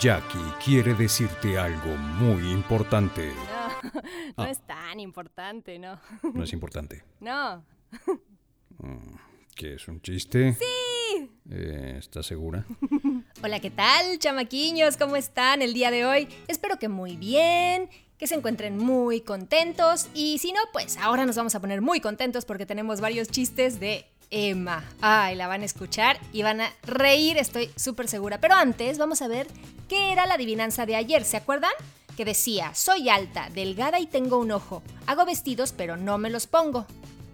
Jackie quiere decirte algo muy importante. No, no Ah. es tan importante, no. ¿No es importante? No. ¿Qué es un chiste? Sí. ¿Estás segura? Hola, ¿qué tal, chamaquiños? ¿Cómo están el día de hoy? Espero que muy bien, que se encuentren muy contentos y si no, pues ahora nos vamos a poner muy contentos porque tenemos varios chistes de Emma. Ay, la van a escuchar y van a reír, estoy súper segura. Pero antes vamos a ver qué era la adivinanza de ayer, ¿se acuerdan? Que decía, soy alta, delgada y tengo un ojo. Hago vestidos pero no me los pongo.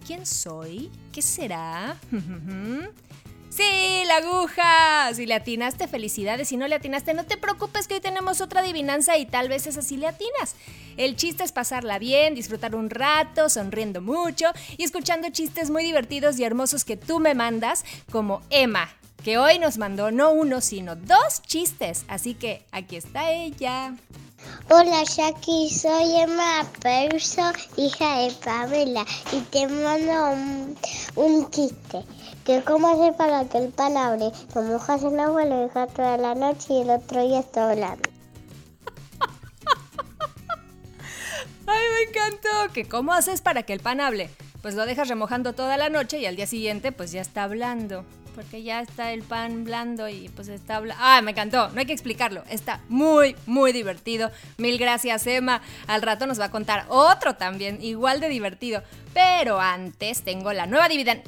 ¿Quién soy? ¿Qué será? Sí, la aguja. Si le atinaste, felicidades. Si no le atinaste, no te preocupes que hoy tenemos otra adivinanza y tal vez esa sí le atinas. El chiste es pasarla bien, disfrutar un rato, sonriendo mucho y escuchando chistes muy divertidos y hermosos que tú me mandas, como Emma, que hoy nos mandó no uno, sino dos chistes. Así que aquí está ella. Hola Jackie, soy Emma Perso, hija de Pamela, y te mando un, un chiste. Que cómo hacer para que el pan hable, lo mojas en agua, lo dejas toda la noche y el otro día está hablando. ¡Ay, me encantó! ¿Que cómo haces para que el pan hable? Pues lo dejas remojando toda la noche y al día siguiente pues ya está hablando. Porque ya está el pan blando y pues está hablando. ¡Ah, me encantó! No hay que explicarlo. Está muy, muy divertido. Mil gracias, Emma. Al rato nos va a contar otro también, igual de divertido. Pero antes tengo la nueva adivinanza...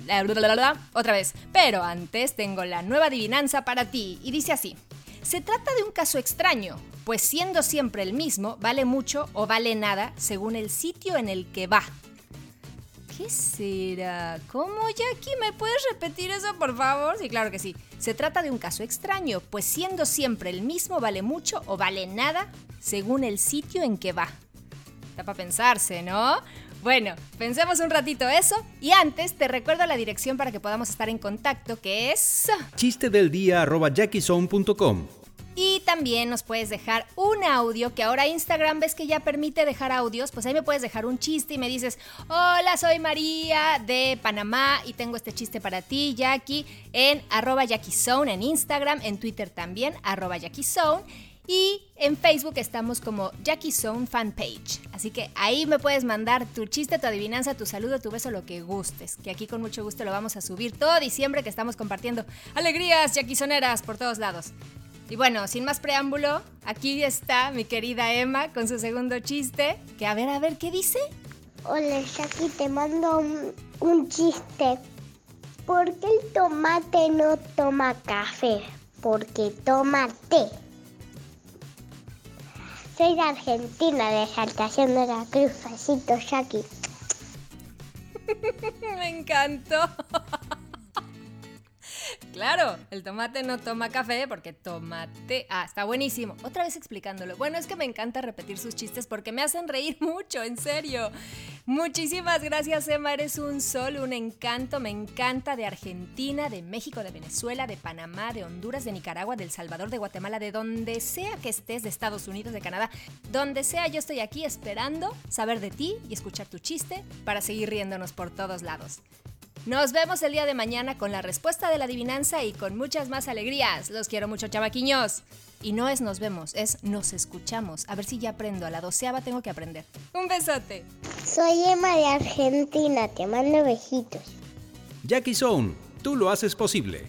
Otra vez. Pero antes tengo la nueva adivinanza para ti. Y dice así. Se trata de un caso extraño, pues siendo siempre el mismo, vale mucho o vale nada según el sitio en el que va. ¿Qué será? ¿Cómo, Jackie? ¿Me puedes repetir eso, por favor? Sí, claro que sí. Se trata de un caso extraño, pues siendo siempre el mismo, vale mucho o vale nada según el sitio en que va. Está para pensarse, ¿no? Bueno, pensemos un ratito eso y antes te recuerdo la dirección para que podamos estar en contacto, que es... Chiste del día también nos puedes dejar un audio, que ahora Instagram ves que ya permite dejar audios, pues ahí me puedes dejar un chiste y me dices, hola, soy María de Panamá y tengo este chiste para ti, Jackie, en arroba JackieZone en Instagram, en Twitter también, arroba JackieZone. Y en Facebook estamos como Jackie Zone Fanpage. Así que ahí me puedes mandar tu chiste, tu adivinanza, tu saludo, tu beso, lo que gustes. Que aquí con mucho gusto lo vamos a subir todo diciembre que estamos compartiendo alegrías Jackiesoneras por todos lados. Y bueno, sin más preámbulo, aquí está mi querida Emma con su segundo chiste. Que a ver, a ver, ¿qué dice? Hola Jackie, te mando un, un chiste. ¿Por qué el tomate no toma café? Porque toma té. Soy de Argentina, de Exaltación de la Cruz. Jackie. Me encantó. Claro, el tomate no toma café porque tomate... Ah, está buenísimo. Otra vez explicándolo. Bueno, es que me encanta repetir sus chistes porque me hacen reír mucho, en serio. Muchísimas gracias, Emma. Eres un sol, un encanto. Me encanta de Argentina, de México, de Venezuela, de Panamá, de Honduras, de Nicaragua, de El Salvador, de Guatemala, de donde sea que estés, de Estados Unidos, de Canadá. Donde sea, yo estoy aquí esperando saber de ti y escuchar tu chiste para seguir riéndonos por todos lados. Nos vemos el día de mañana con la respuesta de la adivinanza y con muchas más alegrías. Los quiero mucho, chavaquiños. Y no es nos vemos, es nos escuchamos. A ver si ya aprendo. A la doceava tengo que aprender. Un besote. Soy Emma de Argentina, te mando besitos. Jackie Zone, tú lo haces posible.